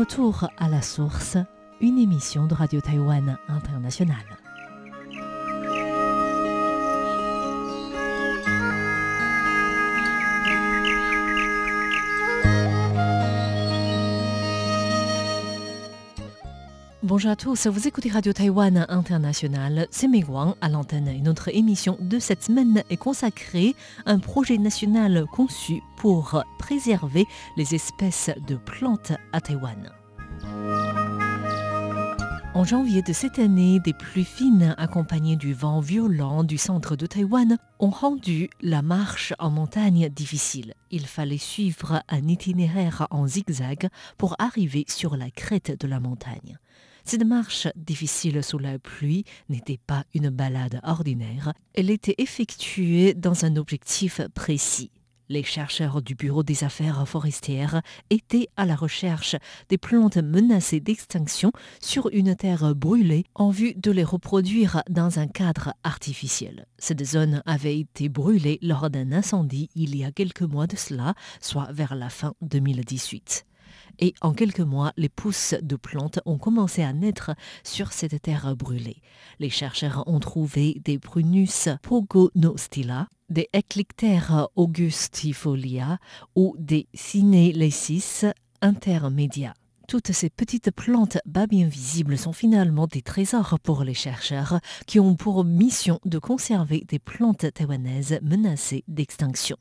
retour à la source, une émission de Radio Taïwan Internationale. Bonjour à tous, vous écoutez Radio Taïwan International, c'est Wang à l'antenne notre émission de cette semaine est consacrée à un projet national conçu pour préserver les espèces de plantes à Taïwan. En janvier de cette année, des pluies fines accompagnées du vent violent du centre de Taïwan ont rendu la marche en montagne difficile. Il fallait suivre un itinéraire en zigzag pour arriver sur la crête de la montagne. Cette marche difficile sous la pluie n'était pas une balade ordinaire, elle était effectuée dans un objectif précis. Les chercheurs du Bureau des affaires forestières étaient à la recherche des plantes menacées d'extinction sur une terre brûlée en vue de les reproduire dans un cadre artificiel. Cette zone avait été brûlée lors d'un incendie il y a quelques mois de cela, soit vers la fin 2018 et en quelques mois, les pousses de plantes ont commencé à naître sur cette terre brûlée. Les chercheurs ont trouvé des Prunus pogonostila, des Eclictères augustifolia ou des Cinelesis intermedia. Toutes ces petites plantes bas bien visibles sont finalement des trésors pour les chercheurs qui ont pour mission de conserver des plantes taïwanaises menacées d'extinction.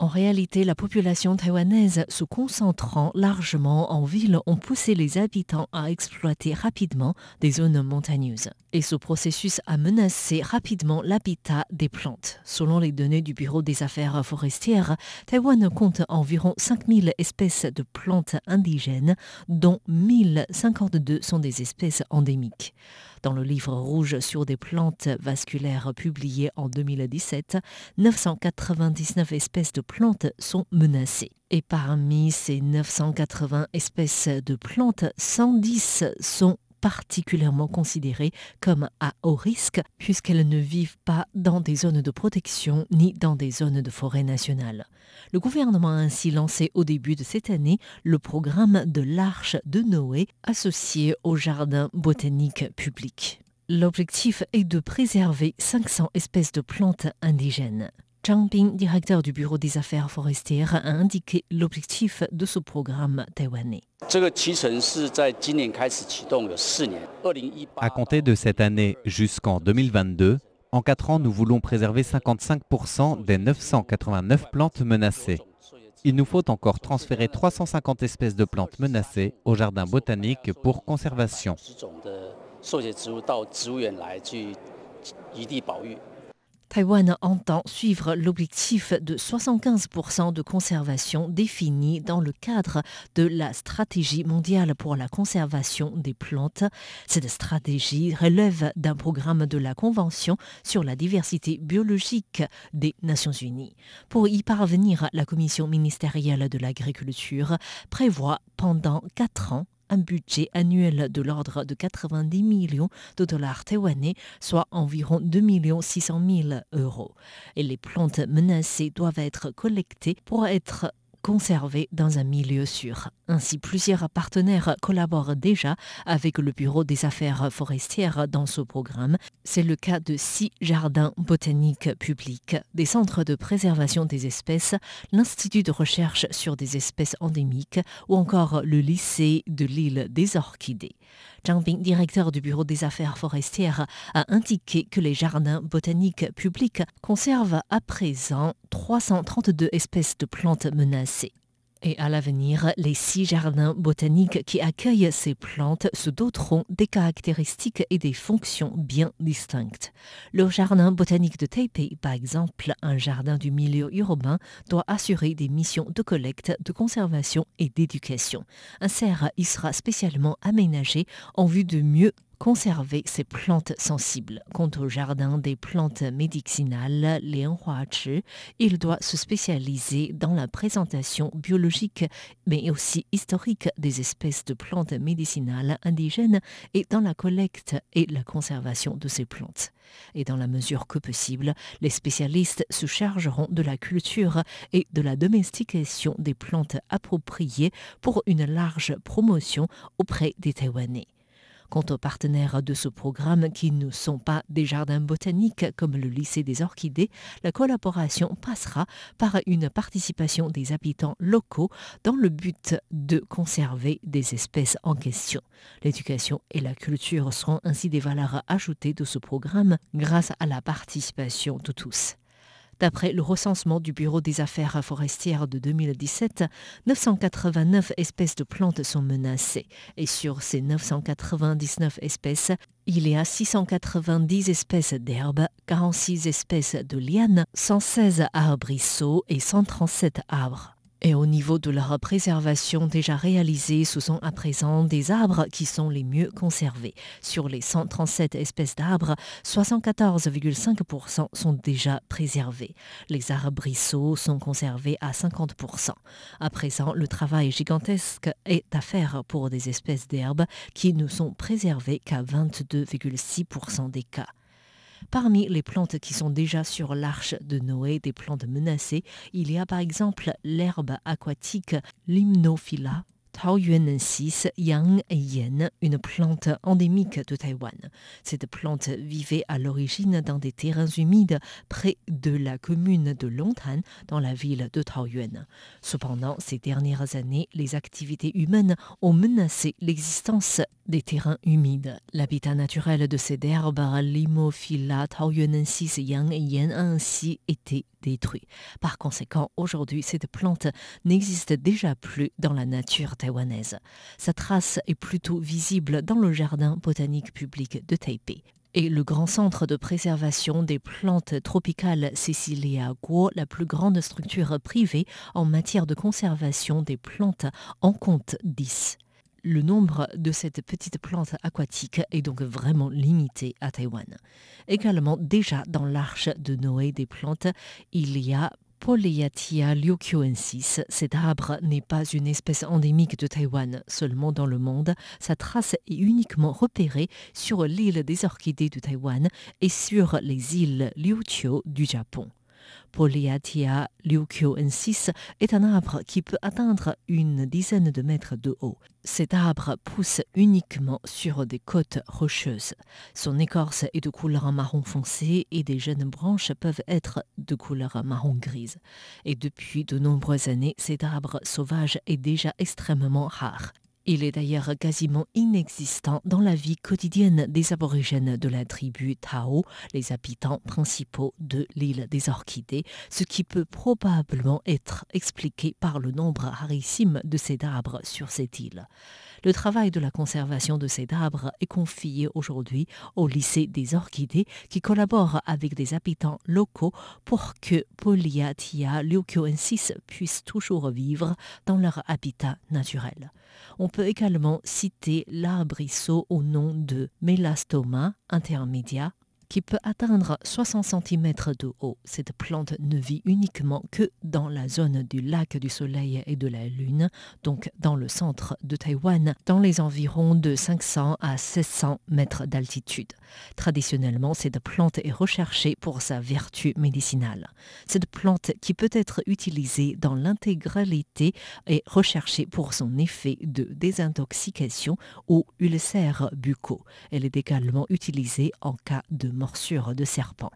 En réalité, la population taïwanaise se concentrant largement en ville ont poussé les habitants à exploiter rapidement des zones montagneuses. Et ce processus a menacé rapidement l'habitat des plantes. Selon les données du Bureau des affaires forestières, Taïwan compte environ 5000 espèces de plantes indigènes, dont 1052 sont des espèces endémiques. Dans le livre rouge sur des plantes vasculaires publié en 2017, 999 espèces de plantes sont menacées. Et parmi ces 980 espèces de plantes, 110 sont particulièrement considérées comme à haut risque puisqu'elles ne vivent pas dans des zones de protection ni dans des zones de forêt nationale. Le gouvernement a ainsi lancé au début de cette année le programme de l'Arche de Noé associé au jardin botanique public. L'objectif est de préserver 500 espèces de plantes indigènes. Zhang Bing, directeur du Bureau des affaires forestières, a indiqué l'objectif de ce programme taïwanais. À compter de cette année jusqu'en 2022, en 4 ans, nous voulons préserver 55% des 989 plantes menacées. Il nous faut encore transférer 350 espèces de plantes menacées au jardin botanique pour conservation. Taïwan entend suivre l'objectif de 75% de conservation défini dans le cadre de la stratégie mondiale pour la conservation des plantes. Cette stratégie relève d'un programme de la Convention sur la diversité biologique des Nations Unies. Pour y parvenir, la Commission ministérielle de l'agriculture prévoit pendant quatre ans un budget annuel de l'ordre de 90 millions de dollars taïwanais, soit environ 2 600 000 euros. Et les plantes menacées doivent être collectées pour être conservées dans un milieu sûr. Ainsi, plusieurs partenaires collaborent déjà avec le Bureau des affaires forestières dans ce programme. C'est le cas de six jardins botaniques publics, des centres de préservation des espèces, l'Institut de recherche sur des espèces endémiques ou encore le lycée de l'île des Orchidées. Zhang Bing, directeur du Bureau des affaires forestières, a indiqué que les jardins botaniques publics conservent à présent 332 espèces de plantes menacées. Et à l'avenir, les six jardins botaniques qui accueillent ces plantes se doteront des caractéristiques et des fonctions bien distinctes. Le jardin botanique de Taipei, par exemple, un jardin du milieu urbain, doit assurer des missions de collecte, de conservation et d'éducation. Un cerf y sera spécialement aménagé en vue de mieux conserver ces plantes sensibles. Quant au jardin des plantes médicinales, Lian Huachi, il doit se spécialiser dans la présentation biologique mais aussi historique des espèces de plantes médicinales indigènes et dans la collecte et la conservation de ces plantes. Et dans la mesure que possible, les spécialistes se chargeront de la culture et de la domestication des plantes appropriées pour une large promotion auprès des Taïwanais. Quant aux partenaires de ce programme qui ne sont pas des jardins botaniques comme le lycée des orchidées, la collaboration passera par une participation des habitants locaux dans le but de conserver des espèces en question. L'éducation et la culture seront ainsi des valeurs ajoutées de ce programme grâce à la participation de tous. D'après le recensement du Bureau des affaires forestières de 2017, 989 espèces de plantes sont menacées. Et sur ces 999 espèces, il y a 690 espèces d'herbes, 46 espèces de lianes, 116 arbrisseaux et 137 arbres. Et au niveau de leur préservation déjà réalisée, ce sont à présent des arbres qui sont les mieux conservés. Sur les 137 espèces d'arbres, 74,5% sont déjà préservés. Les arbrisseaux sont conservés à 50%. À présent, le travail gigantesque est à faire pour des espèces d'herbes qui ne sont préservées qu'à 22,6% des cas. Parmi les plantes qui sont déjà sur l'arche de Noé, des plantes menacées, il y a par exemple l'herbe aquatique Limnophila Taoyuanensis Yang Yen, une plante endémique de Taïwan. Cette plante vivait à l'origine dans des terrains humides près de la commune de Longtan, dans la ville de Taoyuan. Cependant, ces dernières années, les activités humaines ont menacé l'existence des terrains humides. L'habitat naturel de ces herbes, Limophila Taoyuanensis Yang Yen, a ainsi été détruit. Par conséquent, aujourd'hui, cette plante n'existe déjà plus dans la nature taïwanaise. Sa trace est plutôt visible dans le jardin botanique public de Taipei et le grand centre de préservation des plantes tropicales Cecilia Guo, la plus grande structure privée en matière de conservation des plantes, en compte 10 le nombre de cette petite plante aquatique est donc vraiment limité à Taïwan. Également, déjà dans l'arche de Noé des plantes, il y a Poleatia liuquioensis. Cet arbre n'est pas une espèce endémique de Taïwan seulement dans le monde. Sa trace est uniquement repérée sur l'île des orchidées de Taïwan et sur les îles Liuqiu du Japon. Poleatia liuquioensis est un arbre qui peut atteindre une dizaine de mètres de haut. Cet arbre pousse uniquement sur des côtes rocheuses. Son écorce est de couleur marron foncé et des jeunes branches peuvent être de couleur marron grise. Et depuis de nombreuses années, cet arbre sauvage est déjà extrêmement rare. Il est d'ailleurs quasiment inexistant dans la vie quotidienne des aborigènes de la tribu Tao, les habitants principaux de l'île des Orchidées, ce qui peut probablement être expliqué par le nombre rarissime de ces arbres sur cette île. Le travail de la conservation de ces arbres est confié aujourd'hui au lycée des Orchidées qui collabore avec des habitants locaux pour que Polyatia leucoensis puisse toujours vivre dans leur habitat naturel. On peut également citer l'arbrisseau au nom de Melastoma intermedia qui peut atteindre 60 cm de haut. Cette plante ne vit uniquement que dans la zone du lac du Soleil et de la Lune, donc dans le centre de Taïwan, dans les environs de 500 à 600 mètres d'altitude. Traditionnellement, cette plante est recherchée pour sa vertu médicinale. Cette plante, qui peut être utilisée dans l'intégralité, est recherchée pour son effet de désintoxication ou ulcères buccaux. Elle est également utilisée en cas de morsure de serpent.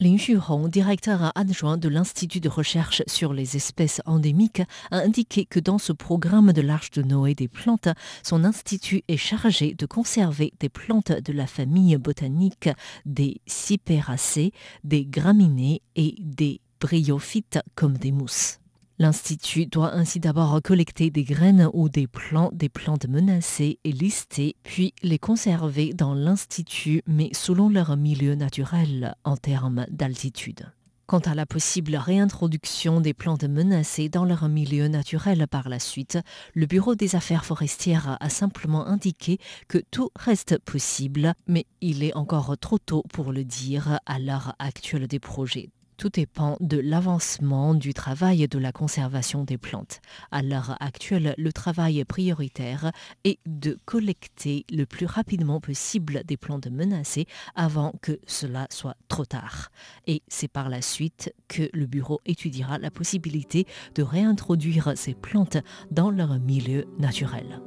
Lin Xuhong, directeur adjoint de l'Institut de recherche sur les espèces endémiques, a indiqué que dans ce programme de l'Arche de Noé des plantes, son institut est chargé de conserver des plantes de la famille botanique des cyperacées, des graminées et des bryophytes comme des mousses. L'Institut doit ainsi d'abord collecter des graines ou des plants des plantes menacées et listées, puis les conserver dans l'Institut, mais selon leur milieu naturel en termes d'altitude. Quant à la possible réintroduction des plantes menacées dans leur milieu naturel par la suite, le Bureau des affaires forestières a simplement indiqué que tout reste possible, mais il est encore trop tôt pour le dire à l'heure actuelle des projets. Tout dépend de l'avancement du travail de la conservation des plantes. À l'heure actuelle, le travail prioritaire est de collecter le plus rapidement possible des plantes menacées avant que cela soit trop tard. Et c'est par la suite que le bureau étudiera la possibilité de réintroduire ces plantes dans leur milieu naturel.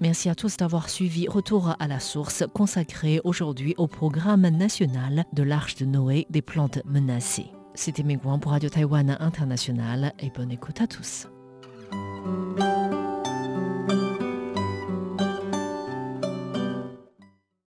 Merci à tous d'avoir suivi Retour à la source consacré aujourd'hui au programme national de l'Arche de Noé des plantes menacées. C'était Mingguang pour Radio Taïwan International et bonne écoute à tous.